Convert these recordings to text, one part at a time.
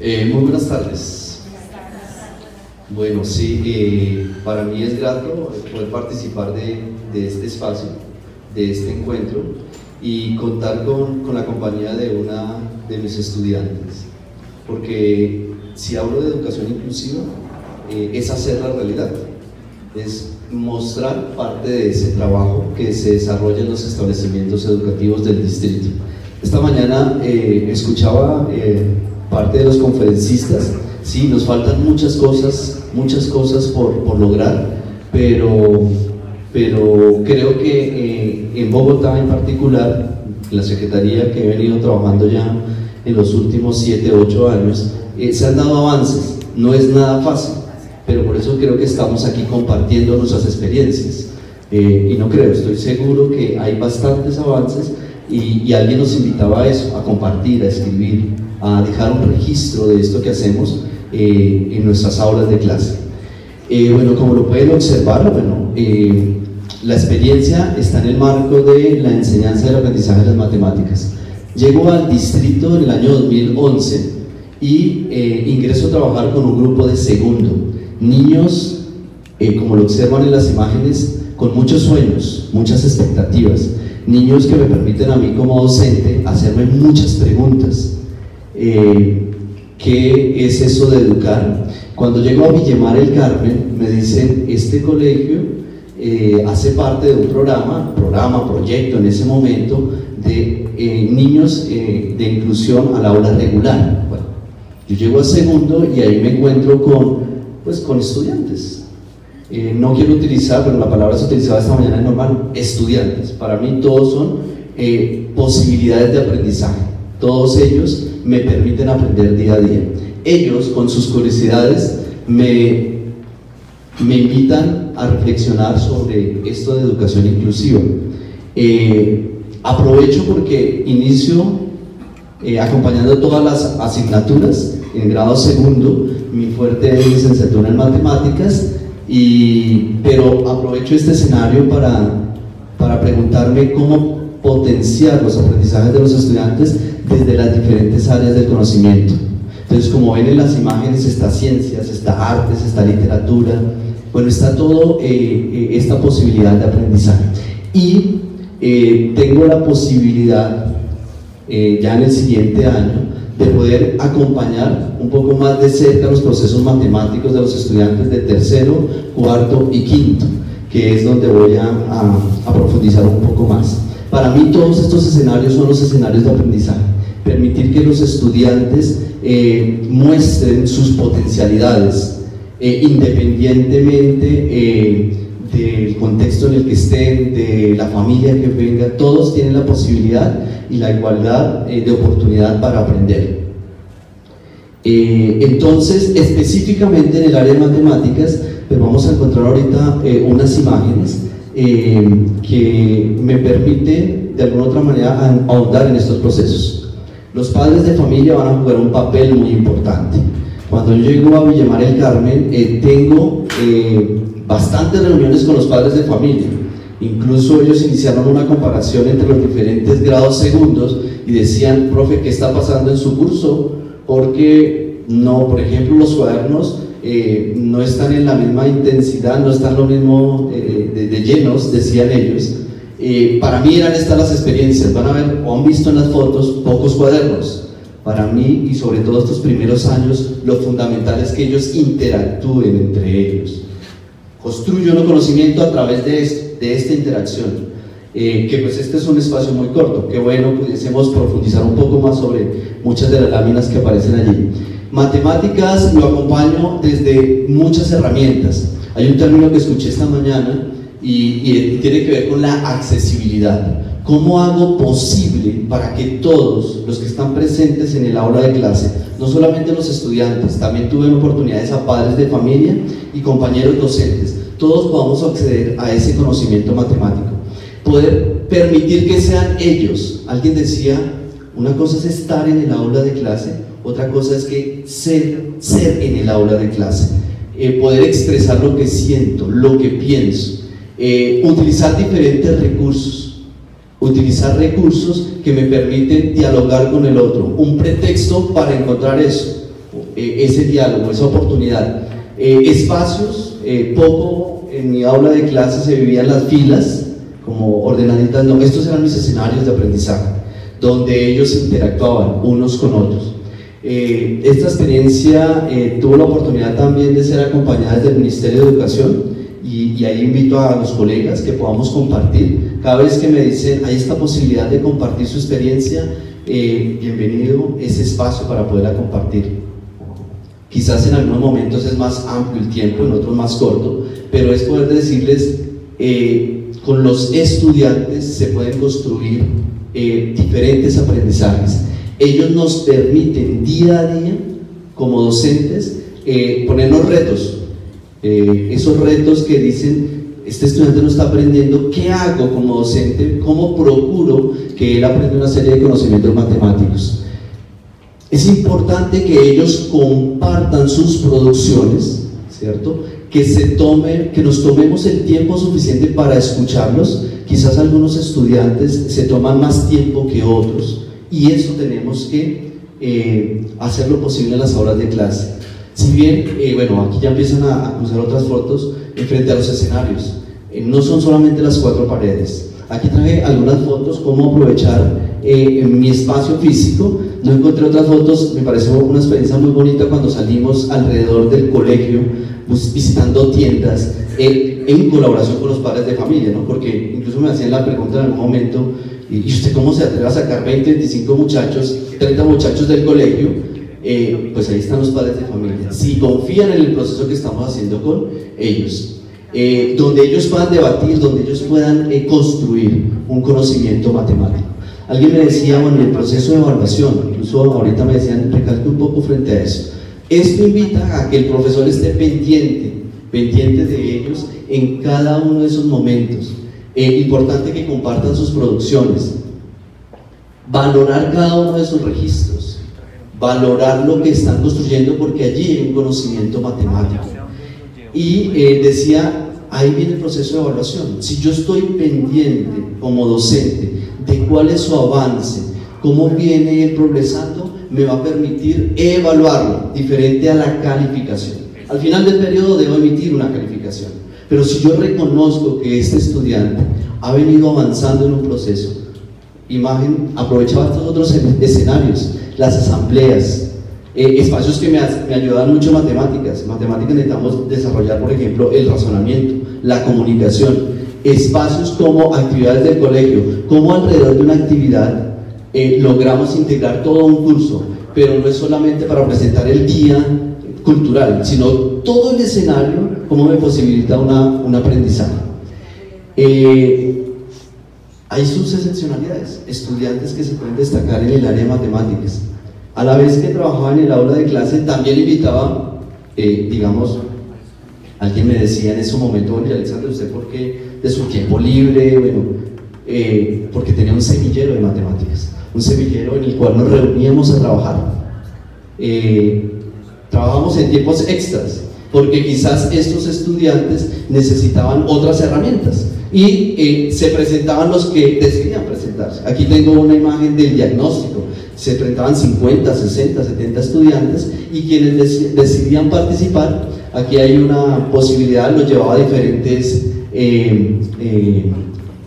Eh, muy buenas tardes. Bueno, sí, eh, para mí es grato poder participar de, de, este espacio, de este encuentro y contar con, con, la compañía de una de mis estudiantes. Porque si hablo de educación inclusiva, eh, es hacer la realidad, es mostrar parte de ese trabajo que se desarrolla en los establecimientos educativos del distrito. Esta mañana eh, escuchaba eh, parte de los conferencistas, sí, nos faltan muchas cosas, muchas cosas por, por lograr, pero, pero creo que eh, en Bogotá en particular, la Secretaría que he venido trabajando ya en los últimos 7, 8 años, eh, se han dado avances, no es nada fácil, pero por eso creo que estamos aquí compartiendo nuestras experiencias. Eh, y no creo, estoy seguro que hay bastantes avances y, y, alguien nos invitaba a eso, a compartir, a escribir, a dejar un registro de esto que hacemos eh, en nuestras aulas de clase. Eh, bueno, como lo pueden observar, bueno, eh, la experiencia está en el marco de la enseñanza del aprendizaje de las matemáticas. Llego al distrito en el año 2011 y ingreso a trabajar con un grupo de segundo, niños, como lo observan en las imágenes, con muchos sueños, muchas expectativas, niños que me permiten a mí como docente hacerme muchas preguntas. Eh, ¿Qué es eso de educar? Cuando llego a Villemar el Carmen, me dicen, este colegio eh, hace parte de un programa, programa, proyecto en ese momento, de eh, niños eh, de inclusión a la aula regular. Bueno, yo llego al segundo y ahí me encuentro con, pues, con estudiantes. Eh, no quiero utilizar, pero la palabra se utilizaba esta mañana es normal, estudiantes. Para mí todos son eh, posibilidades de aprendizaje. Todos ellos me permiten aprender día a día. Ellos, con sus curiosidades, me, me invitan a reflexionar sobre esto de educación inclusiva. Eh, aprovecho porque inicio eh, acompañando todas las asignaturas en grado segundo, mi fuerte es licenciatura en matemáticas, y, pero aprovecho este escenario para, para preguntarme cómo potenciar los aprendizajes de los estudiantes desde las diferentes áreas del conocimiento. Entonces, como ven en las imágenes, está ciencias, está artes, está literatura, bueno, está todo eh, eh, esta posibilidad de aprendizaje. Y eh, tengo la posibilidad, eh, ya en el siguiente año, de poder acompañar un poco más de cerca los procesos matemáticos de los estudiantes de tercero, cuarto y quinto, que es donde voy a, a, a profundizar un poco más. Para mí todos estos escenarios son los escenarios de aprendizaje permitir que los estudiantes eh, muestren sus potencialidades, eh, independientemente eh, del contexto en el que estén, de la familia que venga, todos tienen la posibilidad y la igualdad de oportunidad para aprender. entonces, específicamente en el área de matemáticas, pues vamos a encontrar ahorita unas imágenes que me permiten de alguna otra manera ahondar en estos procesos. Los padres de familia van a jugar un papel muy importante. Cuando yo llego a Villamar el Carmen, eh, tengo eh, bastantes reuniones con los padres de familia. Incluso ellos iniciaron una comparación entre los diferentes grados segundos y decían, profe, ¿qué está pasando en su curso? Porque no, por ejemplo, los cuadernos eh, no están en la misma intensidad, no están lo mismo de llenos, decían ellos. Para mí eran estas las experiencias, van a ver o han visto en las fotos pocos cuadernos. Para mí y sobre todo estos primeros años, lo fundamental es que ellos interactúen entre ellos. Construyo un conocimiento a través de, esto, de esta interacción. Eh, que pues este es un espacio muy corto, que bueno, pudiésemos profundizar un poco más sobre muchas de las láminas que aparecen allí. Matemáticas lo acompaño desde muchas herramientas. Hay un término que escuché esta mañana y, y, tiene que ver con la accesibilidad. ¿Cómo hago posible para que todos los que están presentes en el aula de clase, no solamente los estudiantes, también tuve oportunidades a padres de familia y compañeros docentes, todos podamos acceder a ese conocimiento matemático? Poder permitir que sean ellos. Alguien decía, una cosa es estar en el aula de clase, otra cosa es que ser, ser en el aula de clase. Eh, poder expresar lo que siento, lo que pienso eh, utilizar diferentes recursos, utilizar recursos que me permiten dialogar con el otro, un pretexto para encontrar eso, ese diálogo, esa oportunidad. espacios, poco en mi aula de clase se vivían las filas como ordenaditas, no, estos eran mis escenarios de aprendizaje, donde ellos interactuaban unos con otros. esta experiencia tuvo la oportunidad también de ser acompañada desde el Ministerio de Educación y, ahí invito a los colegas que podamos compartir. Cada vez que me dicen hay esta posibilidad de compartir su experiencia, eh, bienvenido ese espacio para poderla compartir. Quizás en algunos momentos es más amplio el tiempo, en otros más corto, pero es poder decirles, eh, con los estudiantes se pueden construir eh, diferentes aprendizajes. Ellos nos permiten día a día, como docentes, ponernos retos, eh, esos retos que dicen, este estudiante no está aprendiendo, ¿qué hago como docente? ¿Cómo procuro que él aprenda una serie de conocimientos matemáticos? Es importante que ellos compartan sus producciones, ¿cierto? Que, nos tomemos el tiempo suficiente para escucharlos. Quizás algunos estudiantes se toman más tiempo que otros y eso tenemos que eh, hacer lo posible en las horas de clase. Si bien, eh, bueno, aquí ya empiezan a, cruzar otras fotos frente a los escenarios. Eh, no son solamente las cuatro paredes. Aquí traje algunas fotos, cómo aprovechar eh, mi espacio físico. No encontré otras fotos, me pareció una experiencia muy bonita cuando salimos alrededor del colegio, pues, visitando tiendas, en colaboración con los padres de familia, ¿no? porque incluso me hacían la pregunta en algún momento, ¿y usted cómo se atreve a sacar 20, 25 muchachos, 30 muchachos del colegio? Eh, pues ahí están los padres de familia. Si confían en el proceso que estamos haciendo con ellos, eh, donde ellos puedan debatir, donde ellos puedan eh, construir un conocimiento matemático. Alguien me decía, bueno, el proceso de evaluación, incluso ahorita me decían, recalque un poco frente a eso. Esto invita a que el profesor esté pendiente, pendiente de ellos en cada uno de esos momentos. importante que compartan sus producciones, valorar cada uno de sus registros valorar lo que están construyendo porque allí hay un conocimiento matemático. Y eh, decía, ahí viene el proceso de evaluación. Si yo estoy pendiente como docente de cuál es su avance, cómo viene progresando, me va a permitir evaluarlo diferente a la calificación. Al final del periodo debo emitir una calificación. Pero si yo reconozco que este estudiante ha venido avanzando en un proceso, imagen, aprovechaba estos otros escenarios, las asambleas, eh, espacios que me, ayudan mucho matemáticas. Matemáticas necesitamos desarrollar, por ejemplo, el razonamiento, la comunicación, espacios como actividades del colegio, como alrededor de una actividad eh, logramos integrar todo un curso, pero no es solamente para presentar el día cultural, sino todo el escenario, cómo me posibilita una, un aprendizaje. Eh, hay sus excepcionalidades, estudiantes que se pueden destacar en el área de matemáticas. A la vez que trabajaba en el aula de clase, también invitaba, eh, digamos, alguien me decía en ese momento, bueno, Alexander, ¿usted por qué de su tiempo libre? Bueno, eh, porque tenía un semillero de matemáticas, un semillero en el cual nos reuníamos a trabajar. Eh, trabajamos en tiempos extras, porque quizás estos estudiantes necesitaban otras herramientas y eh, se presentaban los que decidían presentarse. Aquí tengo una imagen del diagnóstico. Se presentaban 50, 60, 70 estudiantes y quienes decidían participar, aquí hay una posibilidad, los llevaba a diferentes eh, eh,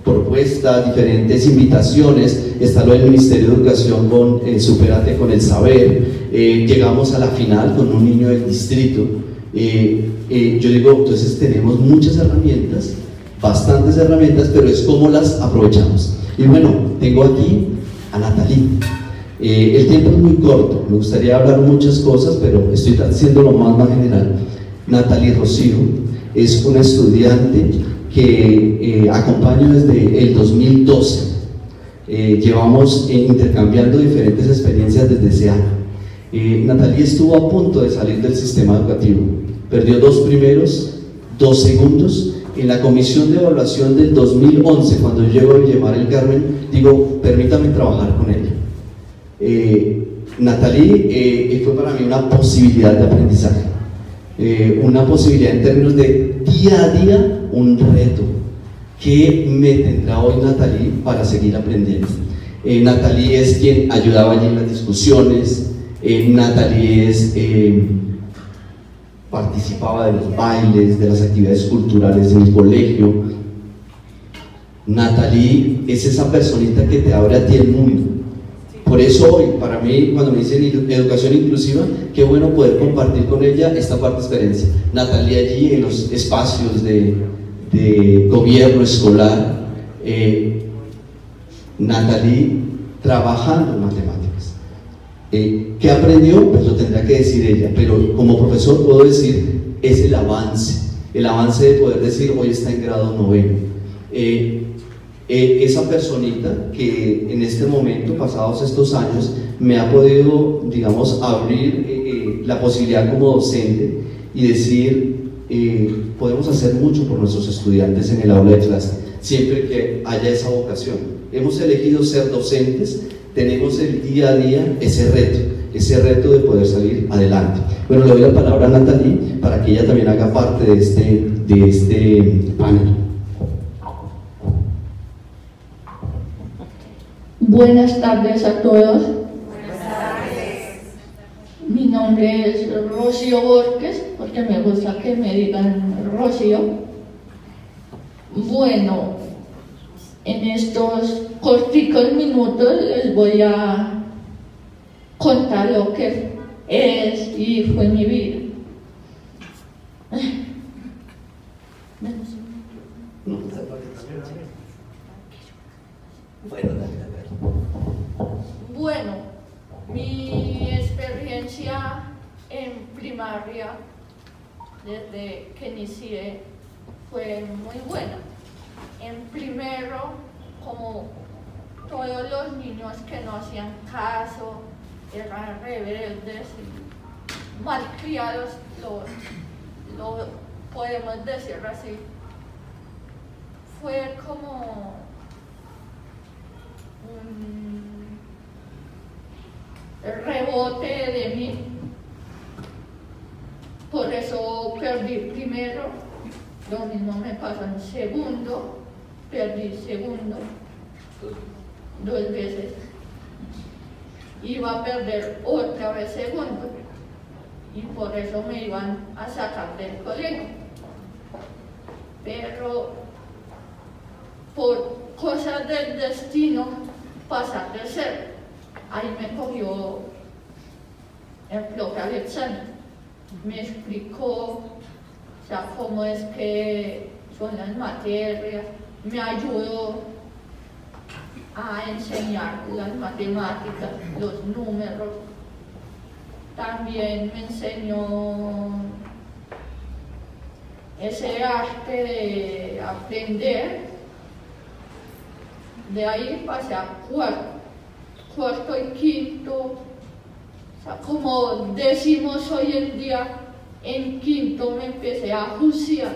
propuestas, diferentes invitaciones. Está lo del Ministerio de Educación con Superate con el Saber. llegamos a la final con un niño del distrito. Yo digo, entonces tenemos muchas herramientas bastantes herramientas, pero es cómo las aprovechamos. Y bueno, tengo aquí a Natalie. Eh, el tiempo es muy corto, me gustaría hablar muchas cosas, pero estoy haciendo lo más, más general. Natalie Rocío es una estudiante que eh, acompaño desde el 2012. Eh, llevamos intercambiando diferentes experiencias desde ese año. Natalie estuvo a punto de salir del sistema educativo. Perdió dos primeros, dos segundos en la comisión de evaluación del 2011, cuando llego a Villamar el Carmen, digo, permítame trabajar con ella. Eh, eh, fue para mí una posibilidad de aprendizaje, eh, una posibilidad en términos de día a día, un reto. que me tendrá hoy Natalie para seguir aprendiendo? Natalie es quien ayudaba allí en las discusiones, Eh, Natalie es, eh, participaba de los bailes, de las actividades culturales en el colegio. Natalie es esa personita que te abre a ti el mundo. Por eso hoy, para mí, cuando me dicen educación inclusiva, qué bueno poder compartir con ella esta parte experiencia. Natalia allí en los espacios de, de gobierno escolar, eh, Natalie trabajando en matemáticas. Eh, ¿Qué aprendió? Pues lo tendrá que decir ella, pero como profesor puedo decir, es el avance, el avance de poder decir, hoy está en grado noveno. Eh, eh, esa personita que en este momento, pasados estos años, me ha podido, digamos, abrir eh, eh, la posibilidad como docente y decir, podemos hacer mucho por nuestros estudiantes en el aula de clase, siempre que haya esa vocación. Hemos elegido ser docentes, tenemos el día a día ese reto, ese reto de poder salir adelante. Bueno, le doy la palabra a Natalie para que ella también haga parte de este, de este panel. Buenas tardes a todos. Buenas tardes. Mi nombre es Rocío Borges, porque me gusta que me digan Rocío. Bueno, en estos corticos minutos les voy a contar lo que es y fue mi vida. Bueno, mi experiencia en primaria desde que inicié fue muy buena. En primero, como todos los niños que no hacían caso, eran rebeldes y malcriados, lo, lo podemos decir así, fue como un rebote de mí. Por eso perdí primero, lo mismo me pasó en segundo, perdí segundo dos veces. Iba a perder otra vez segundo y por eso me iban a sacar del colegio. Pero por cosas del destino pasar de ser. Ahí me cogió el profe Alexander, me explicó sea, cómo es que son las materias, me ayudó a enseñar las matemáticas, los números. También me enseñó ese arte de aprender. De ahí pasé a cuarto, cuarto y quinto, como decimos hoy en día, en quinto me empecé a juiciar,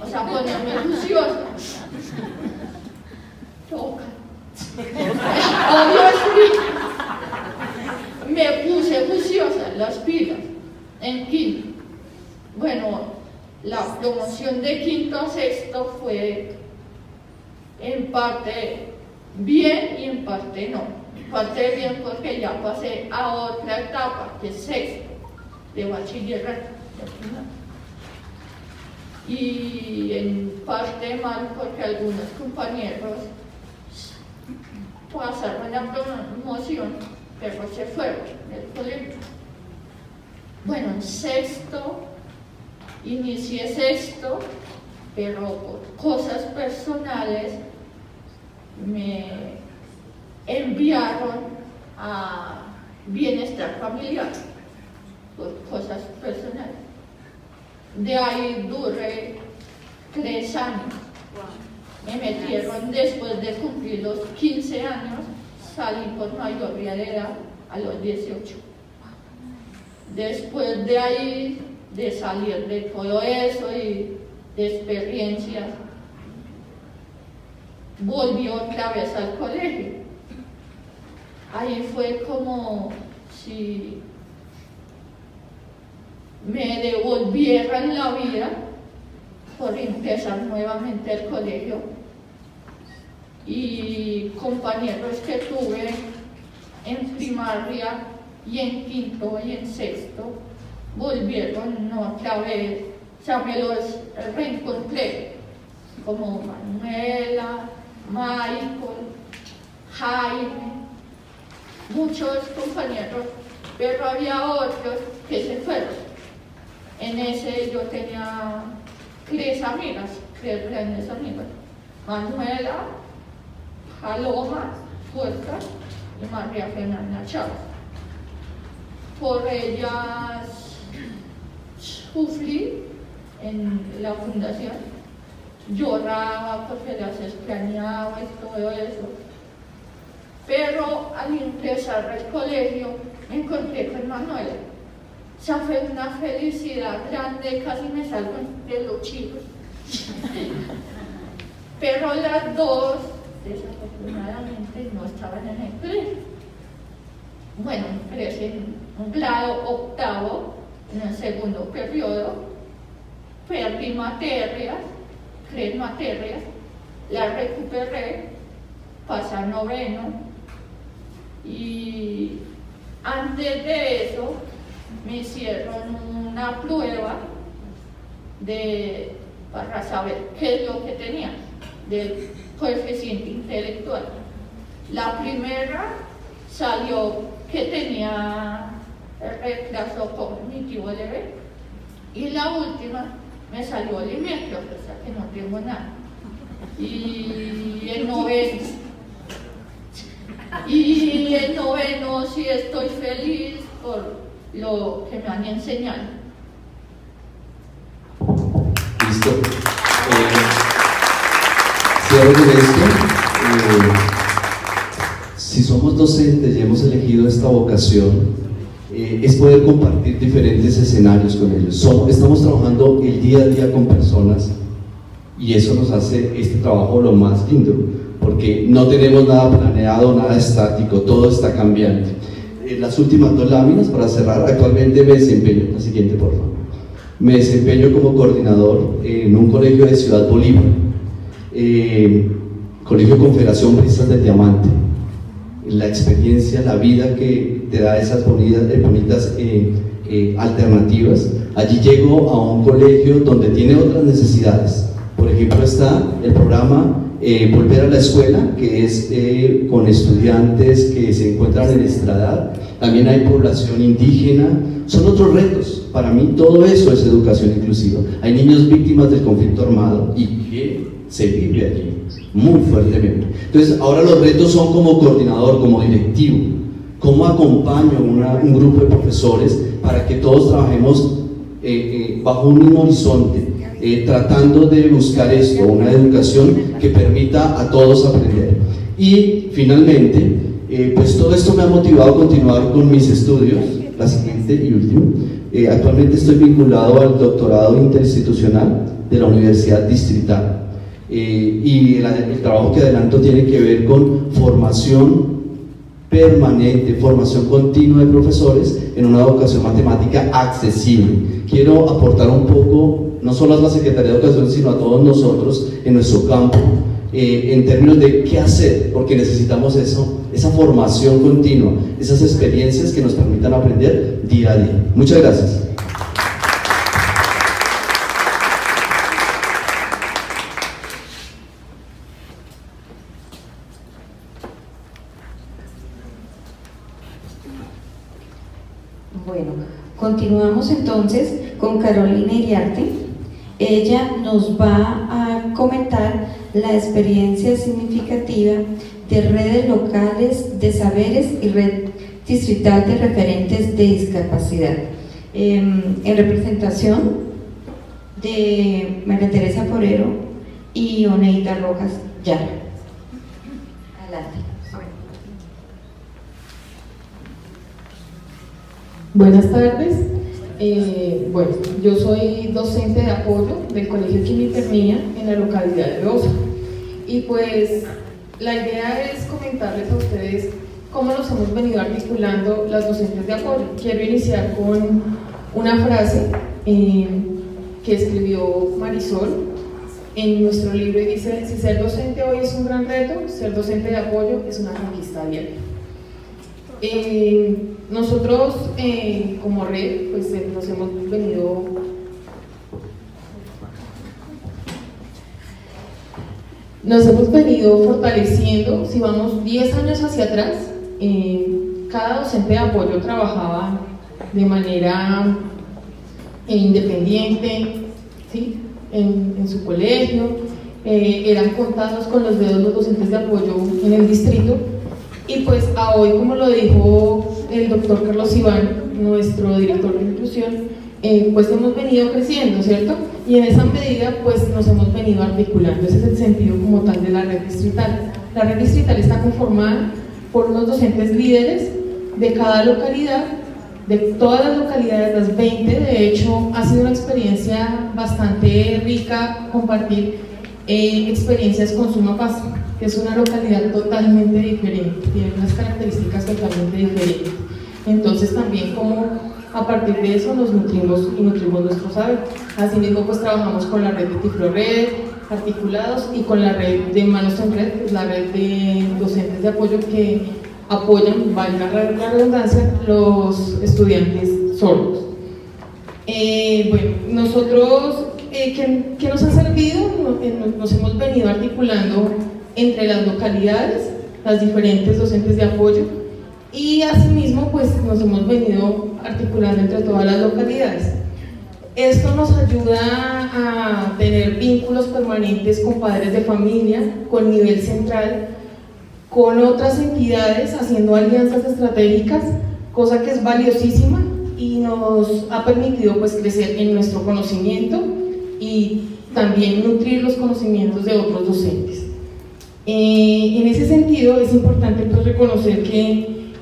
o sea, ponerme juiciosa. Toca. me puse juiciosa, las pilas, en quinto. Bueno, la promoción de quinto a sexto fue en parte bien y en parte no. En parte bien porque ya pasé a otra etapa, que es sexto, de bachillerato. Y en parte mal porque algunos compañeros pasaron la promoción, pero se fueron del colegio. Bueno, en sexto, inicié sexto, pero por cosas personales me enviaron a bienestar familiar por cosas personales. De ahí duré tres años. Me metieron después de cumplir los 15 años, salí por mayoría de a los 18. Después de ahí, de salir de todo eso y de experiencias, volvió otra vez al colegio. Ahí fue como si me devolvieran la vida por empezar nuevamente el colegio. Y compañeros que tuve en primaria y en quinto y en sexto volvieron otra vez, o sea, me los reencontré, como Manuela, Michael, Jaime, muchos compañeros, pero había otros que se fueron. En ese yo tenía tres amigas, tres grandes amigas, Manuela, Paloma, Puerta y María Fernanda Chávez. Por ellas sufrí en la fundación, lloraba porque las extrañaba y todo eso. Pero al empezar el colegio me encontré con Manuela sea, fue una felicidad grande, casi me salgo de los chicos. Pero las dos, desafortunadamente, no estaban en el colegio. Bueno, empecé en un grado octavo, en el segundo periodo, perdí materias, tres materias, las recuperé, pasé a noveno, y antes de eso me hicieron una prueba de, para saber qué es lo que tenía del coeficiente intelectual. La primera salió que tenía retraso cognitivo leve y la última me salió limitro, o sea que no tengo nada. Y el noveno, y el noveno sí estoy feliz por lo que me han enseñado. Listo. Eh, cierro con esto. Si somos docentes y hemos elegido esta vocación, eh, es poder compartir diferentes escenarios con ellos. Somos, estamos trabajando el día a día con personas y eso nos hace este trabajo lo más lindo, porque no tenemos nada planeado, nada estático, todo está cambiante las últimas dos láminas para cerrar. Actualmente me desempeño, la siguiente por favor. Me desempeño como coordinador en un colegio de Ciudad Bolívar, eh, Colegio Confederación Brisas del Diamante. La experiencia, la vida que te da esas bonitas, eh, bonitas eh, alternativas. Allí llego a un colegio donde tiene otras necesidades. Por ejemplo, está el programa eh, volver a la escuela, que es eh, con estudiantes que se encuentran en estrada, también hay población indígena, son otros retos. Para mí todo eso es educación inclusiva. Hay niños víctimas del conflicto armado y que se vive allí muy fuertemente. Entonces ahora los retos son como coordinador, como directivo, cómo acompaño un grupo de profesores para que todos trabajemos eh, bajo un mismo horizonte, eh, tratando de buscar esto, una educación que permita a todos aprender. Y finalmente, eh, pues todo esto me ha motivado a continuar con mis estudios, la siguiente y última. Eh, actualmente estoy vinculado al doctorado interinstitucional de la Universidad Distrital. y el, el trabajo que adelanto tiene que ver con formación permanente, formación continua de profesores en una educación matemática accesible. Quiero aportar un poco no solo a la Secretaría de Educación, sino a todos nosotros en nuestro campo, eh, en términos de qué hacer, porque necesitamos eso, esa formación continua, esas experiencias que nos permitan aprender día a día. Muchas gracias. Bueno, continuamos entonces con Carolina Iriarte. Ella nos va a comentar la experiencia significativa de redes locales de saberes y red distrital de referentes de discapacidad. Em, en representación de María Teresa Forero y Oneida Rojas Yara. Adelante. Buenas tardes. Eh, bueno, yo soy docente de apoyo del Colegio Quimitermía en la localidad de Rosa. Y pues la idea es comentarles a ustedes cómo nos hemos venido articulando las docentes de apoyo. Quiero iniciar con una frase eh, que escribió Marisol en nuestro libro y dice, si ser docente hoy es un gran reto, ser docente de apoyo es una conquista diaria. Nosotros eh, como red pues eh, nos hemos venido nos hemos venido fortaleciendo, si vamos 10 años hacia atrás, cada docente de apoyo trabajaba de manera independiente, ¿sí? en, su colegio, eran contados con los dedos los docentes de apoyo en el distrito, y pues a hoy, como lo dijo el doctor Carlos Iván, nuestro director de inclusión, eh, pues hemos venido creciendo, ¿cierto? Y en esa medida, pues nos hemos venido articulando. Ese es el sentido como tal de la red distrital. La red distrital está conformada por unos docentes líderes de cada localidad, de todas las localidades, las 20. De hecho, ha sido una experiencia bastante rica compartir eh, experiencias con Suma Paz que es una localidad totalmente diferente, tiene unas características totalmente diferentes. Entonces también como a partir de eso nos nutrimos y nutrimos nuestro saber. Asimismo pues trabajamos con la red de Tiflored, articulados y con la red de Manos en Red, la red de docentes de apoyo que apoyan, valga la redundancia, los estudiantes sordos. Eh, bueno, nosotros, eh, ¿qué, nos ha servido? nos hemos venido articulando entre las localidades, las diferentes docentes de apoyo y asimismo pues nos hemos venido articulando entre todas las localidades. Esto nos ayuda a tener vínculos permanentes con padres de familia, con nivel central, con otras entidades, haciendo alianzas estratégicas, cosa que es valiosísima y nos ha permitido pues crecer en nuestro conocimiento y también nutrir los conocimientos de otros docentes. Eh, en ese sentido es importante pues, reconocer que,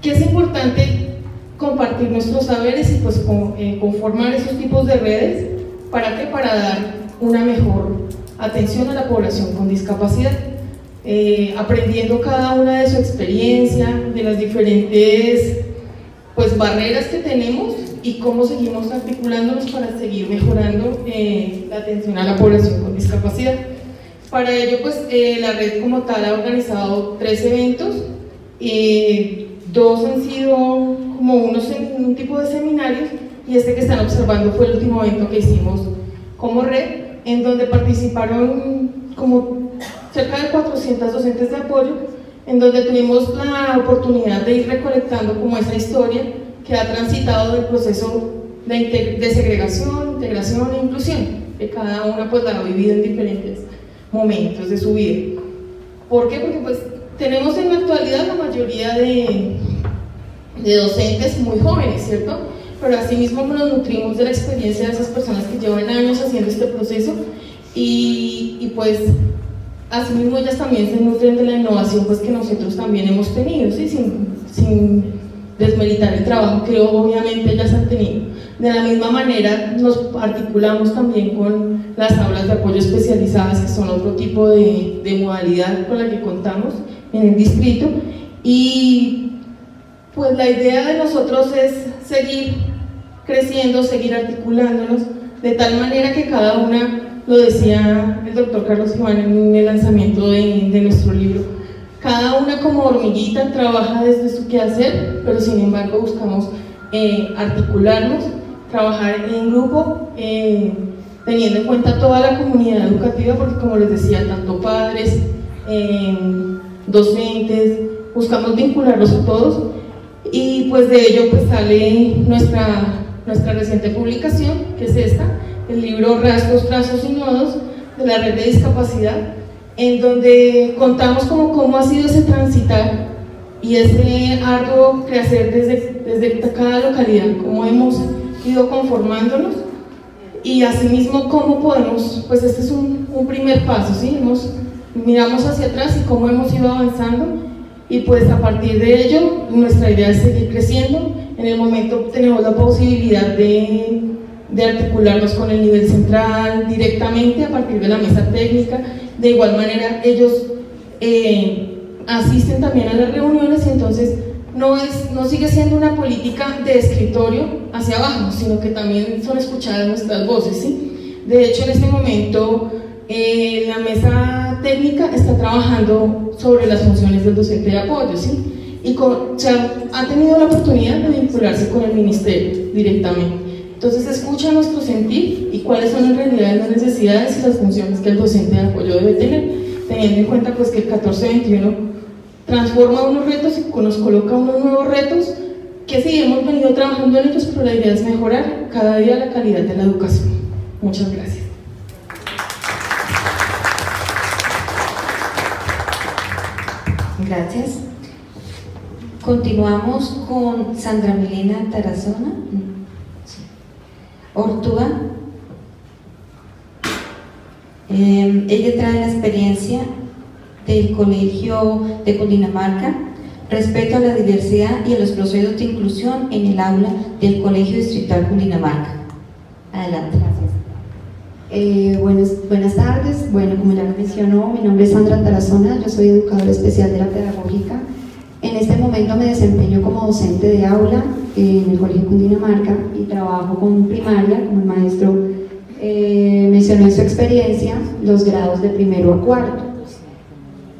que, es importante compartir nuestros saberes y pues eh, conformar esos tipos de redes para que para dar una mejor atención a la población con discapacidad, eh, aprendiendo cada una de su experiencia, de las diferentes pues, barreras que tenemos y cómo seguimos articulándonos para seguir mejorando la atención a la población con discapacidad. Para ello, pues eh, la red como tal ha organizado tres eventos, eh, dos han sido como unos, un tipo de seminarios y este que están observando fue el último evento que hicimos como red, en donde participaron como cerca de 400 docentes de apoyo, en donde tuvimos la oportunidad de ir recolectando como esa historia que ha transitado del proceso de, de segregación, integración e inclusión, que cada una pues la ha vivido en diferentes momentos de su vida. ¿Por qué? Porque pues tenemos en la actualidad la mayoría de, de docentes muy jóvenes, ¿cierto? Pero asimismo nos nutrimos de la experiencia de esas personas que llevan años haciendo este proceso y, y pues asimismo ellas también se nutren de la innovación pues que nosotros también hemos tenido, ¿sí? sin, sin desmeritar el trabajo que obviamente ellas han tenido. De la misma manera nos articulamos también con las aulas de apoyo especializadas, que son otro tipo de, modalidad con la que contamos en el distrito. Y pues la idea de nosotros es seguir creciendo, seguir articulándonos, de tal manera que cada una, lo decía el doctor Carlos Iván en el lanzamiento de nuestro libro, cada una como hormiguita trabaja desde su quehacer, pero sin embargo buscamos eh, articularnos trabajar en grupo, eh, teniendo en cuenta toda la comunidad educativa, porque como les decía, tanto padres, eh, docentes, buscamos vincularlos a todos. Y pues de ello pues sale nuestra, nuestra reciente publicación, que es esta, el libro Rasgos, Trazos y Nodos de la Red de Discapacidad, en donde contamos como cómo ha sido ese transitar y ese arduo crecer desde, desde cada localidad, cómo hemos ido conformándonos y asimismo cómo podemos, pues este es un, un primer paso, ¿sí? miramos hacia atrás y cómo hemos ido avanzando y pues a partir de ello nuestra idea es seguir creciendo. En el momento tenemos la posibilidad de, de articularnos con el nivel central directamente a partir de la mesa técnica. De igual manera ellos eh, asisten también a las reuniones y entonces no, es, no sigue siendo una política de escritorio hacia abajo, sino que también son escuchadas nuestras voces. ¿sí? De hecho, en este momento, eh, la mesa técnica está trabajando sobre las funciones del docente de apoyo. ¿sí? y con, han, tenido la oportunidad de vincularse con el ministerio directamente. Entonces escucha nuestro sentir y cuáles son en realidad las necesidades y las funciones que el docente de apoyo debe tener, teniendo en cuenta pues que el 1421 transforma unos retos y nos coloca unos nuevos retos que sí hemos venido trabajando en ellos, pero la idea es mejorar cada día la calidad de la educación. Muchas gracias. Gracias. Continuamos con Sandra Milena Tarazona. Ortúa. Eh, ella trae la experiencia del Colegio de Cundinamarca, respecto a la diversidad y a los procesos de inclusión en el aula del Colegio Distrital Cundinamarca. Adelante. Eh, buenas, buenas tardes. Bueno, como ya mencionó, mi nombre es Sandra Tarazona, yo soy educadora especial de la pedagógica. En este momento me desempeño como docente de aula en el Colegio Cundinamarca y trabajo con primaria, como el maestro eh, mencionó en su experiencia, los grados de primero a cuarto.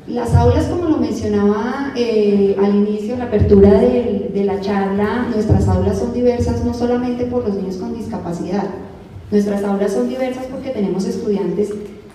Las aulas, como lo mencionaba eh, al inicio, la apertura de, de la charla, nuestras aulas son diversas no solamente por los niños con discapacidad, Nuestras aulas son diversas porque tenemos estudiantes,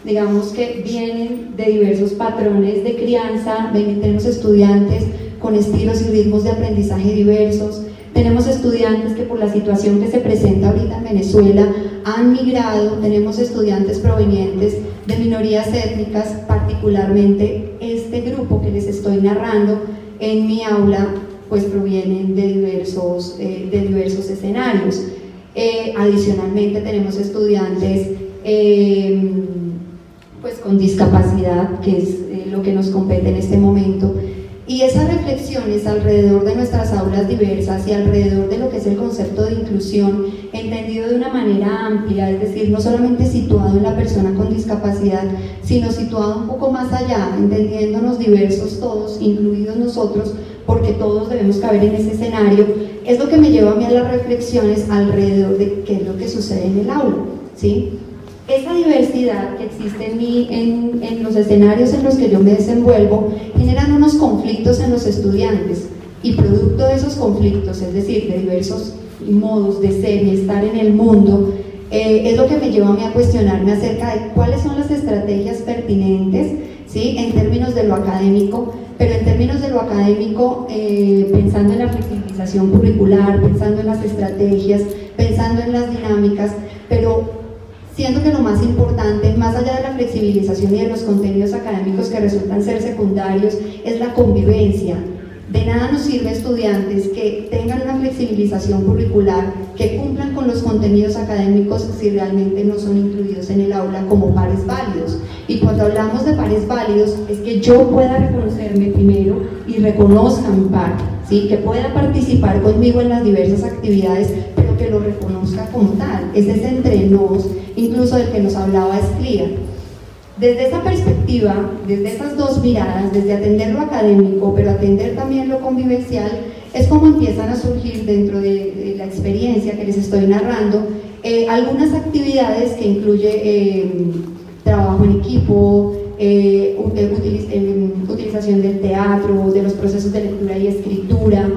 digamos que vienen de diversos patrones de crianza, tenemos estudiantes con estilos y ritmos de aprendizaje diversos, tenemos estudiantes que por la situación que se presenta ahorita en Venezuela han migrado, tenemos estudiantes provenientes de minorías étnicas, particularmente este grupo que les estoy narrando en mi aula, pues provienen de diversos, eh, de diversos escenarios. Eh, adicionalmente tenemos estudiantes eh, pues con discapacidad, que es eh, lo que nos compete en este momento. Y esas reflexiones alrededor de nuestras aulas diversas y alrededor de lo que es el concepto de inclusión, entendido de una manera amplia, es decir, no solamente situado en la persona con discapacidad, sino situado un poco más allá, entendiéndonos diversos todos, incluidos nosotros, porque todos debemos caber en ese escenario, es lo que me lleva a mí a las reflexiones alrededor de qué es lo que sucede en el aula. ¿sí? Esa diversidad que existe en, mí, en, en los escenarios en los que yo me desenvuelvo generan unos conflictos en los estudiantes y producto de esos conflictos, es decir, de diversos modos de ser y estar en el mundo, eh, es lo que me lleva a mí a cuestionarme acerca de cuáles son las estrategias pertinentes ¿sí? en términos de lo académico pero en términos de lo académico, eh, pensando en la flexibilización curricular, pensando en las estrategias, pensando en las dinámicas, pero siendo que lo más importante, más allá de la flexibilización y de los contenidos académicos que resultan ser secundarios, es la convivencia, de nada nos sirve estudiantes que tengan una flexibilización curricular, que cumplan con los contenidos académicos si realmente no son incluidos en el aula como pares válidos. Y cuando hablamos de pares válidos es que yo pueda reconocerme primero y reconozca mi par, ¿sí? que pueda participar conmigo en las diversas actividades, pero que lo reconozca como tal. Ese es entre nos, incluso del que nos hablaba Esclía desde esa perspectiva, desde esas dos miradas, desde atender lo académico, pero atender también lo convivencial, es como empiezan a surgir dentro de, la experiencia que les estoy narrando eh, algunas actividades que incluye eh, trabajo en equipo, eh, utilización del teatro, de los procesos de lectura y escritura,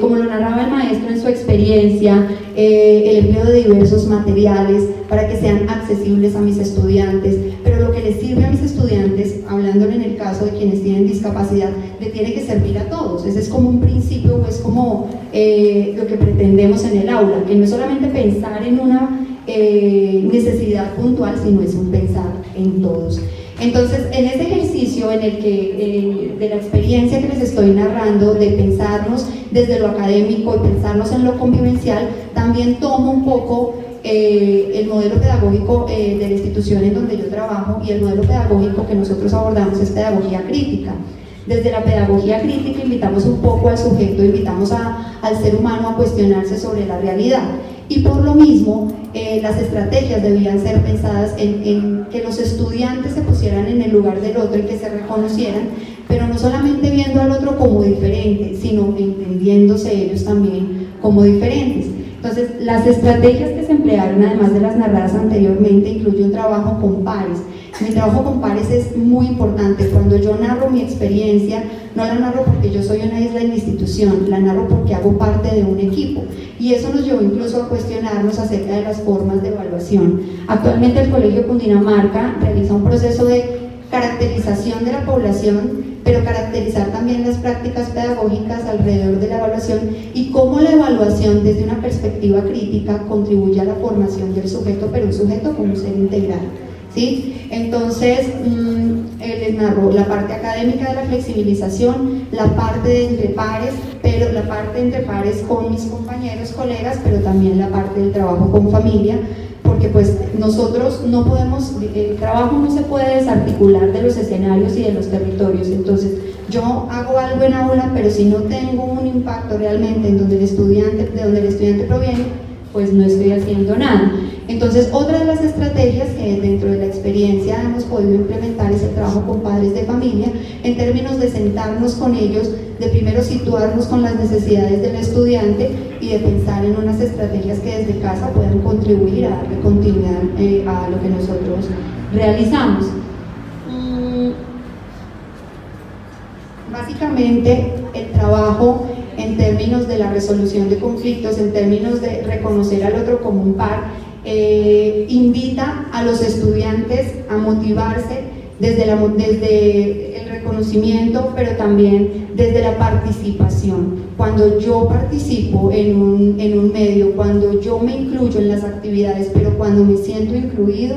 como lo narraba el maestro en su experiencia, el empleo de diversos materiales para que sean accesibles a mis estudiantes, pero lo que les sirve a mis estudiantes, hablándole en el caso de quienes tienen discapacidad, le tiene que servir a todos. Ese es como un principio, es como eh, lo que pretendemos en el aula, que no es solamente pensar en una eh, necesidad puntual, sino es un pensar en todos. Entonces, en ese ejercicio en el que, eh, de la experiencia que les estoy narrando, de pensarnos desde lo académico y pensarnos en lo convivencial, también tomo un poco eh, el modelo pedagógico eh, de la institución en donde yo trabajo y el modelo pedagógico que nosotros abordamos es pedagogía crítica. Desde la pedagogía crítica invitamos un poco al sujeto, invitamos al ser humano a cuestionarse sobre la realidad. Y por lo mismo, eh, las estrategias debían ser pensadas en, que los estudiantes se pusieran en el lugar del otro y que se reconocieran, pero no solamente viendo al otro como diferente, sino entendiéndose ellos también como diferentes. Entonces, las estrategias que se emplearon, además de las narradas anteriormente, incluye un trabajo con pares, Mi trabajo con pares es muy importante. Cuando yo narro mi experiencia, no la narro porque yo soy una isla en la institución, la narro porque hago parte de un equipo. Y eso nos llevó incluso a cuestionarnos acerca de las formas de evaluación. Actualmente el Colegio Cundinamarca realiza un proceso de caracterización de la población, pero caracterizar también las prácticas pedagógicas alrededor de la evaluación y cómo la evaluación desde una perspectiva crítica contribuye a la formación del sujeto, pero un sujeto como un ser integral. ¿Sí? Entonces, mmm, les narro la parte académica de la flexibilización, la parte de entre pares, pero la parte entre pares con mis compañeros, colegas, pero también la parte del trabajo con familia, porque pues nosotros no podemos, el trabajo no se puede desarticular de los escenarios y de los territorios, entonces yo hago algo en aula, pero si no tengo un impacto realmente en donde el estudiante, de donde el estudiante proviene, pues no estoy haciendo nada. Entonces, otra de las estrategias que dentro de la experiencia hemos podido implementar es el trabajo con padres de familia, en términos de sentarnos con ellos, de primero situarnos con las necesidades del estudiante y de pensar en unas estrategias que desde casa puedan contribuir a darle continuidad eh, a lo que nosotros realizamos. Mm, básicamente, el trabajo en términos de la resolución de conflictos, en términos de reconocer al otro como un par, eh, invita a los estudiantes a motivarse desde, el reconocimiento, pero también desde la participación. Cuando yo participo en un, en un medio, cuando yo me incluyo en las actividades, pero cuando me siento incluido,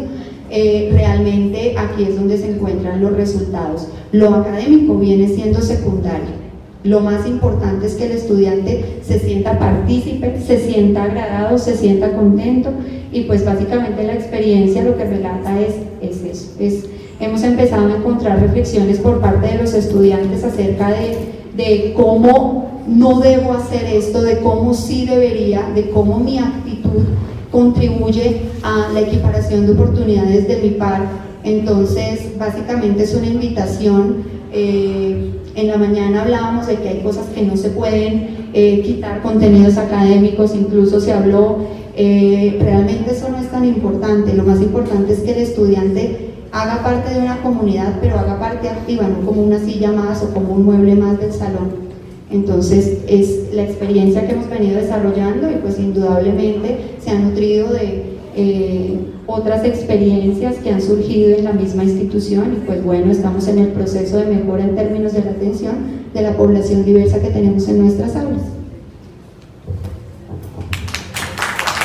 eh, realmente aquí es donde se encuentran los resultados. Lo académico viene siendo secundario. Lo más importante es que el estudiante se sienta partícipe, se sienta agradado, se sienta contento y pues básicamente la experiencia lo que relata es, es eso. Es, hemos empezado a encontrar reflexiones por parte de los estudiantes acerca de, de cómo no debo hacer esto, de cómo sí debería, de cómo mi actitud contribuye a la equiparación de oportunidades de mi par. Entonces, básicamente es una invitación. Eh, en la mañana hablábamos de que hay cosas que no se pueden eh, quitar, contenidos académicos, incluso se habló, eh, realmente eso no es tan importante, lo más importante es que el estudiante haga parte de una comunidad, pero haga parte activa, no como una silla más o como un mueble más del salón. Entonces es la experiencia que hemos venido desarrollando y pues indudablemente se ha nutrido de eh, otras experiencias que han surgido en la misma institución y pues bueno, estamos en el proceso de mejora en términos de la atención de la población diversa que tenemos en nuestras aulas.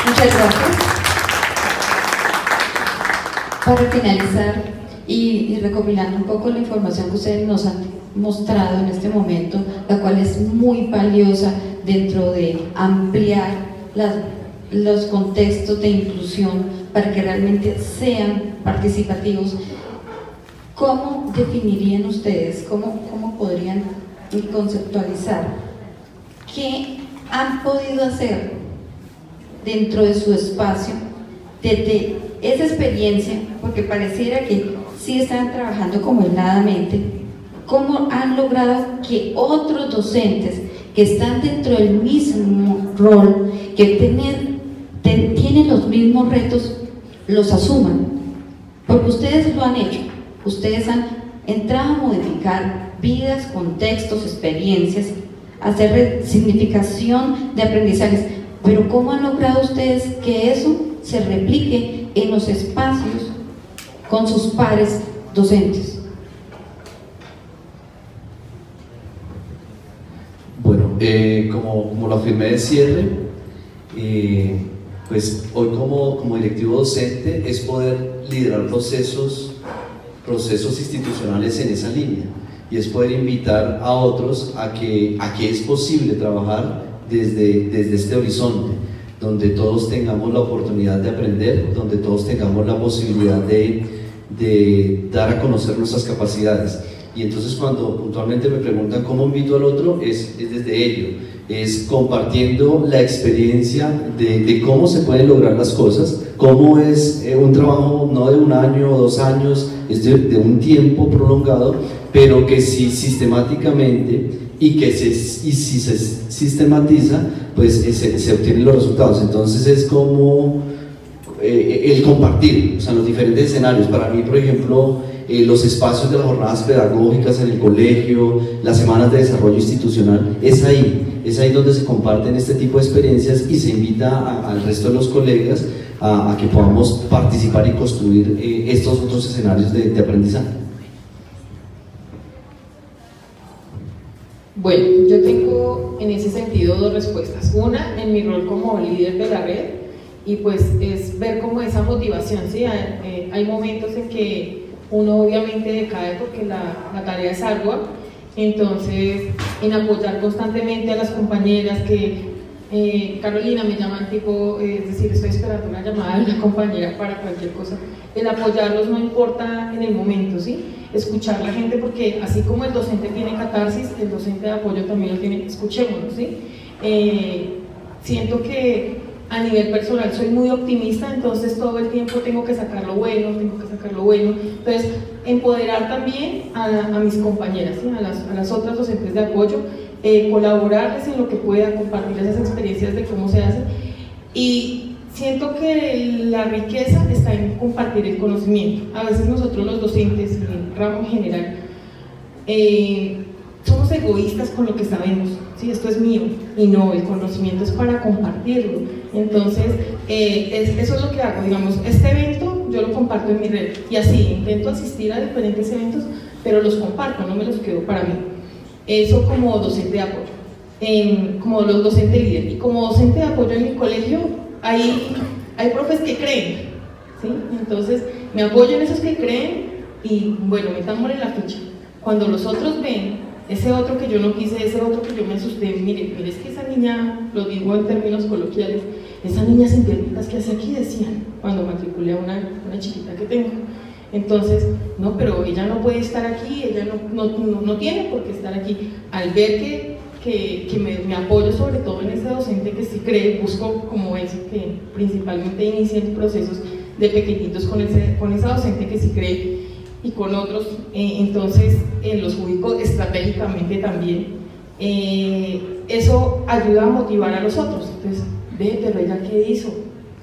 Muchas gracias. Para finalizar y, y recopilando un poco la información que ustedes nos han mostrado en este momento, la cual es muy valiosa dentro de ampliar las los contextos de inclusión para que realmente sean participativos. ¿Cómo definirían ustedes, cómo, cómo podrían conceptualizar qué han podido hacer dentro de su espacio desde esa experiencia, porque pareciera que sí están trabajando como heladamente, cómo han logrado que otros docentes que están dentro del mismo rol, que tienen tienen los mismos retos, los asuman. Porque ustedes lo han hecho. Ustedes han entrado a modificar vidas, contextos, experiencias, hacer significación de aprendizajes. Pero ¿cómo han logrado ustedes que eso se replique en los espacios con sus pares docentes? Bueno, eh, como, como lo afirmé de cierre, eh, pues hoy como, como directivo docente es poder liderar procesos, procesos institucionales en esa línea y es poder invitar a otros a que, a que es posible trabajar desde, desde este horizonte, donde todos tengamos la oportunidad de aprender, donde todos tengamos la posibilidad de, de dar a conocer nuestras capacidades. Y entonces cuando puntualmente me preguntan cómo invito al otro, es, es desde ello es compartiendo la experiencia de, cómo se pueden lograr las cosas, cómo es eh, un trabajo no de un año o dos años, es de, un tiempo prolongado, pero que si sistemáticamente y que se, y si se sistematiza, pues se, se, obtienen los resultados. Entonces es como, eh, el compartir, o sea, los diferentes escenarios. Para mí, por ejemplo, eh, los espacios de las jornadas pedagógicas en el colegio, las semanas de desarrollo institucional, es ahí, es ahí donde se comparten este tipo de experiencias y se invita al resto de los colegas a, que podamos participar y construir eh, estos otros escenarios de, aprendizaje. Bueno, yo tengo en ese sentido dos respuestas. Una, en mi rol como líder de la red, y pues es ver como esa motivación, ¿sí? Hay, eh, hay momentos en que uno obviamente decae porque la, la, tarea es ardua, entonces en apoyar constantemente a las compañeras que eh, Carolina me llaman tipo, eh, es decir, estoy esperando una llamada de una compañera para cualquier cosa, el apoyarlos no importa en el momento, ¿sí? Escuchar a la gente porque así como el docente tiene catarsis, el docente de apoyo también lo tiene, escuchémonos, ¿sí? siento que a nivel personal soy muy optimista, entonces todo el tiempo tengo que sacar lo bueno, tengo que sacar lo bueno. Entonces, empoderar también a, mis compañeras, a, las, otras docentes de apoyo, eh, colaborarles en lo que pueda, compartir esas experiencias de cómo se hace. Y siento que la riqueza está en compartir el conocimiento. A veces nosotros los docentes, en el ramo en general, eh, somos egoístas con lo que sabemos. Sí, esto es mío y no, el conocimiento es para compartirlo. Entonces, eh, eso es lo que hago. Digamos, este evento yo lo comparto en mi red y así intento asistir a diferentes eventos, pero los comparto, no me los quedo para mí. Eso como docente de apoyo, como los docentes líder. Y como docente de apoyo en mi colegio, hay, hay profes que creen, ¿sí? Entonces, me apoyo en esos que creen y bueno, metámosle la ficha. Cuando los otros ven ese otro que yo no quise, ese otro que yo me asusté, mire, mire, es que esa niña, lo digo en términos coloquiales, esa niña sin piernitas que hace aquí, decían, cuando matriculé a una, una chiquita que tengo. Entonces, no, pero ella no puede estar aquí, ella no, no, no, tiene por qué estar aquí. Al ver que, que, que me, me, apoyo sobre todo en ese docente que sí cree, busco como eso, que principalmente inicien procesos de pequeñitos con, ese, con esa docente que sí cree y con otros, eh, entonces eh, los ubico estratégicamente también. Eh, eso ayuda a motivar a los otros. Entonces, ve, pero ella qué hizo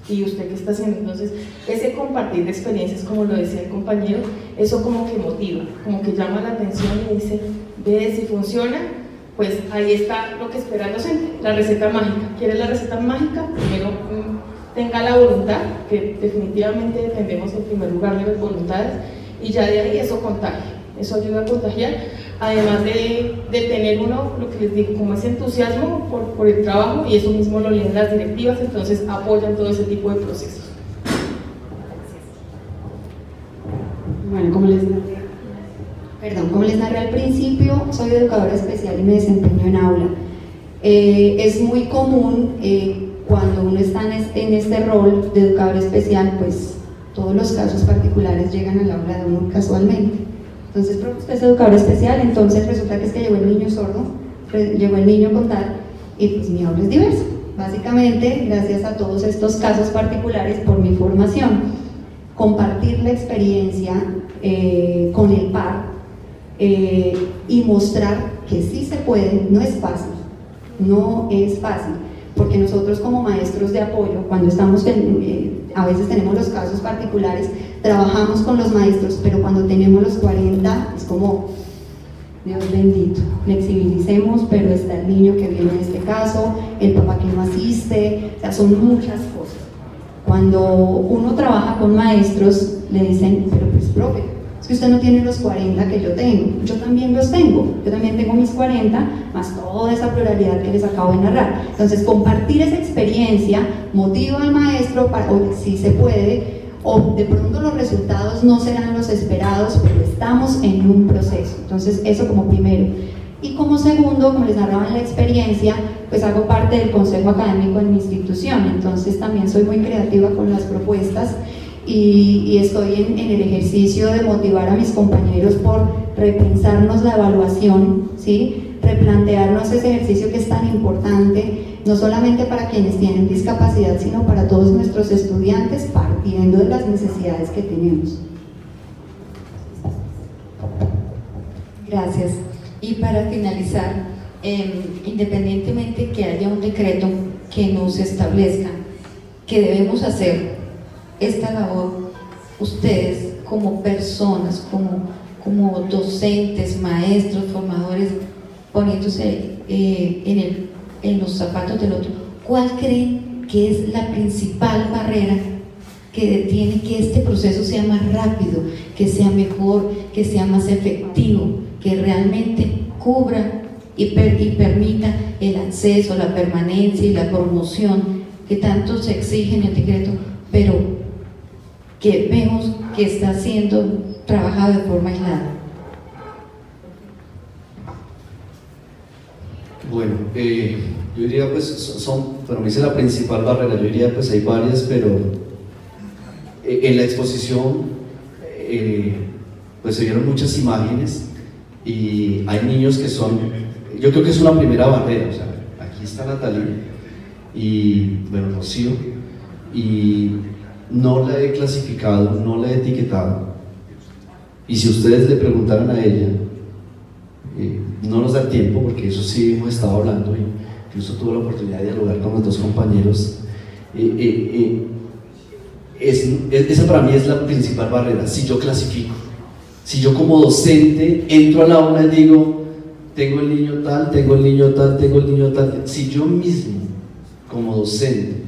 y usted qué está haciendo. Entonces, ese compartir de experiencias, como lo decía el compañero, eso como que motiva, como que llama la atención y dice, ve, si funciona, pues ahí está lo que espera el docente, la receta mágica. ¿Quiere la receta mágica? Primero mm, tenga la voluntad, que definitivamente dependemos en primer lugar de las voluntades y ya de ahí eso contagia, eso ayuda a contagiar, además de, de tener uno, lo que les digo, como ese entusiasmo por, por, el trabajo y eso mismo lo leen las directivas, entonces apoyan todo ese tipo de procesos. Bueno, como les narré, perdón, como les narré al principio, soy educadora especial y me desempeño en aula. Eh, es muy común eh, cuando uno está en este, en este rol de educador especial, pues todos los casos particulares llegan al aula de uno casualmente. Entonces, usted es educador especial, entonces resulta que es que llegó el niño sordo, llegó el niño con tal, y pues mi aula es diversa. Básicamente, gracias a todos estos casos particulares por mi formación. Compartir la experiencia eh, con el par eh, y mostrar que sí se puede, no es fácil, no es fácil, porque nosotros como maestros de apoyo, cuando estamos en, eh, a veces tenemos los casos particulares, trabajamos con los maestros, pero cuando tenemos los 40 es como, Dios bendito, flexibilicemos, pero está el niño que viene en este caso, el papá que no asiste, o sea, son muchas cosas. Cuando uno trabaja con maestros, le dicen, pero pues profe, que usted no tiene los 40 que yo tengo, yo también los tengo, yo también tengo mis 40, más toda esa pluralidad que les acabo de narrar. Entonces, compartir esa experiencia motiva al maestro para, o si se puede, o de pronto los resultados no serán los esperados, pero estamos en un proceso. Entonces, eso como primero. Y como segundo, como les narraba en la experiencia, pues hago parte del consejo académico en mi institución, entonces también soy muy creativa con las propuestas y, estoy en, el ejercicio de motivar a mis compañeros por repensarnos la evaluación, ¿sí? replantearnos ese ejercicio que es tan importante, no solamente para quienes tienen discapacidad, sino para todos nuestros estudiantes, partiendo de las necesidades que tenemos. Gracias. Y para finalizar, em, independientemente que haya un decreto que nos establezca que debemos hacer esta labor ustedes como personas, como, como docentes, maestros, formadores, poniéndose eh, en, el, en los zapatos del otro, ¿cuál creen que es la principal barrera que detiene que este proceso sea más rápido, que sea mejor, que sea más efectivo, que realmente cubra y, y permita el acceso, la permanencia y la promoción que tanto se exige en el decreto, pero que vemos que está siendo trabajado de forma aislada. Bueno, eh, yo diría pues son, pero me dice la principal barrera, yo diría pues hay varias, pero eh, en la exposición eh, pues se vieron muchas imágenes y hay niños que son, yo creo que es una primera barrera, o sea, aquí está Natalia y bueno, Rocío, y no la he clasificado, no la he etiquetado, y si ustedes le preguntaran a ella, eh, no nos da tiempo porque eso sí hemos estado hablando, incluso tuve la oportunidad de dialogar con los dos compañeros, esa para mí es la principal barrera, si yo clasifico. Si yo como docente entro al aula y digo, tengo el niño tal, tengo el niño tal, tengo el niño tal, si yo mismo como docente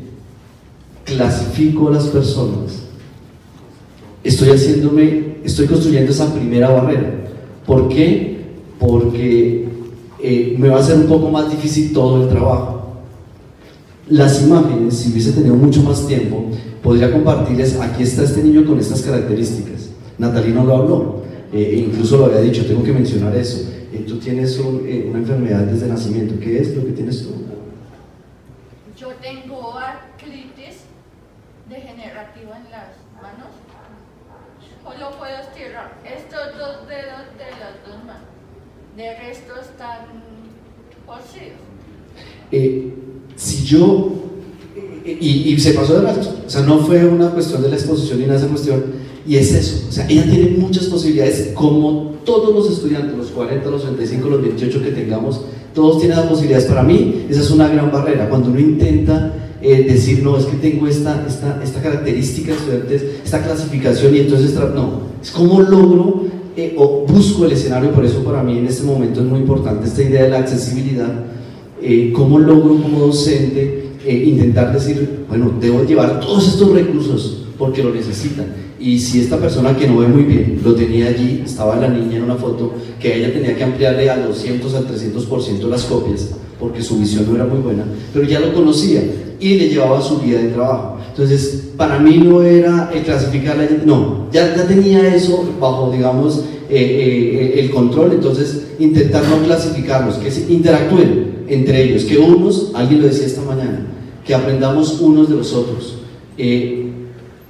clasifico a las personas, estoy haciéndome, estoy construyendo esa primera barrera. ¿Por qué? Porque eh, me va a ser un poco más difícil todo el trabajo. Las imágenes, si hubiese tenido mucho más tiempo, podría compartirles, aquí está este niño con estas características. Natalino lo habló, eh, e incluso lo había dicho, tengo que mencionar eso. Eh, tú tienes una enfermedad desde nacimiento, ¿qué es lo que tienes tú? Yo tengo artritis degenerativa en las manos. Solo puedo estirar estos dos dedos de las dos manos. De resto están torcidos. si yo y, se pasó de rato. O sea, no fue una cuestión de la exposición ni nada de esa cuestión. Y es eso. O sea, ella tiene muchas posibilidades, como todos los estudiantes, los 40, los 35, los 28 que tengamos, todos tienen las posibilidades. Para mí, esa es una gran barrera. Cuando uno intenta eh, decir, no, es que tengo esta, esta, esta característica de estudiantes, esta clasificación, y entonces, no, es como logro eh, o busco el escenario. Por eso, para mí, en este momento es muy importante esta idea de la accesibilidad. Eh, cómo logro como docente eh, intentar decir, bueno, debo llevar todos estos recursos porque lo necesitan. Y si esta persona que no ve muy bien lo tenía allí, estaba la niña en una foto, que ella tenía que ampliarle a 200 al 300% las copias, porque su visión no era muy buena, pero ya lo conocía y le llevaba su guía de trabajo. Entonces, para mí no era el clasificarla, no, ya, ya tenía eso bajo, digamos, eh, eh, el control, entonces intentar no clasificarlos, que interactúen entre ellos, que unos, alguien lo decía esta mañana, que aprendamos unos de los otros. Eh,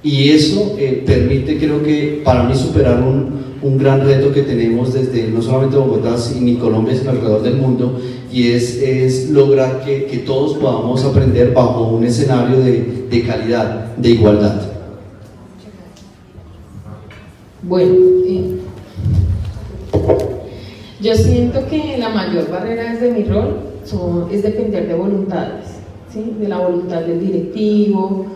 y eso eh, permite, creo que, para mí superar un, un, gran reto que tenemos desde no solamente Bogotá ni Colombia, sino alrededor del mundo, y es, es lograr que, que, todos podamos aprender bajo un escenario de, de calidad, de igualdad. Bueno, eh, yo siento que la mayor barrera desde mi rol es depender de voluntades de la voluntad del directivo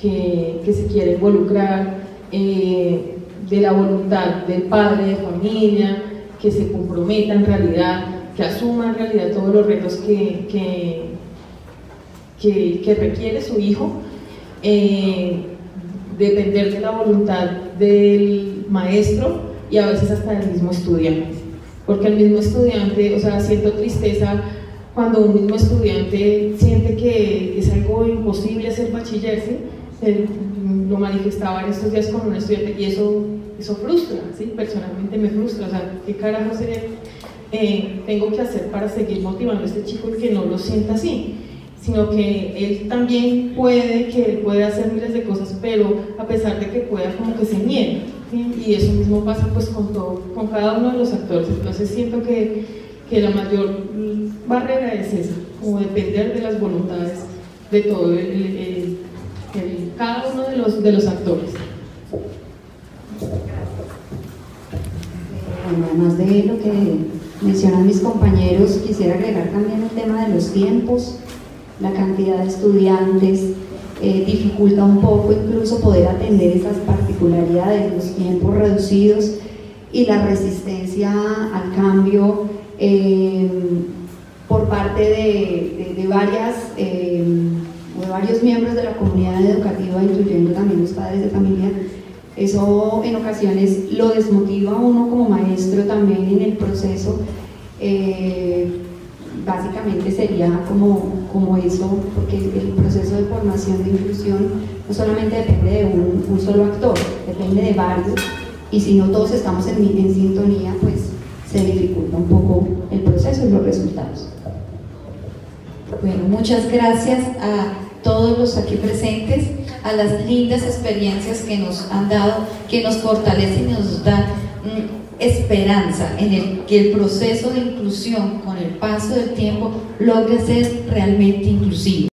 que, se quiere involucrar, eh, de la voluntad del padre de familia, que se comprometa en realidad, que asuma en realidad todos los retos que, que, requiere su hijo, eh, depender de la voluntad del maestro y a veces hasta del mismo estudiante. Porque el mismo estudiante, o sea, siento tristeza cuando un mismo estudiante siente que es algo imposible hacer bachillerse, lo manifestaba en estos días con un estudiante y eso, eso frustra, ¿sí? personalmente me frustra, o sea, ¿qué carajo eh, tengo que hacer para seguir motivando a este chico que no lo sienta así? sino que él también puede, que puede hacer miles de cosas, pero a pesar de que pueda, como que se niega. Y eso mismo pasa pues con, todo, con cada uno de los actores. Entonces siento que que la mayor barrera es esa, como depender de las voluntades de todo el, cada uno de los, de los actores. Además de lo que mencionan mis compañeros, quisiera agregar también el tema de los tiempos, la cantidad de estudiantes, eh, dificulta un poco incluso poder atender esas particularidades, los tiempos reducidos y la resistencia al cambio eh, por parte de, de, varias, eh, de varios miembros de la comunidad educativa, incluyendo también los padres de familia. Eso en ocasiones lo desmotiva a uno como maestro también en el proceso básicamente sería como, como eso, porque el proceso de formación de inclusión no solamente depende de un, solo actor, depende de varios, y si no todos estamos en, en sintonía, pues se dificulta un poco el proceso y los resultados. Bueno, muchas gracias a todos los aquí presentes, a las lindas experiencias que nos han dado, que nos fortalecen y nos dan mm, esperanza en el que el proceso de inclusión con el paso del tiempo logre ser realmente inclusivo.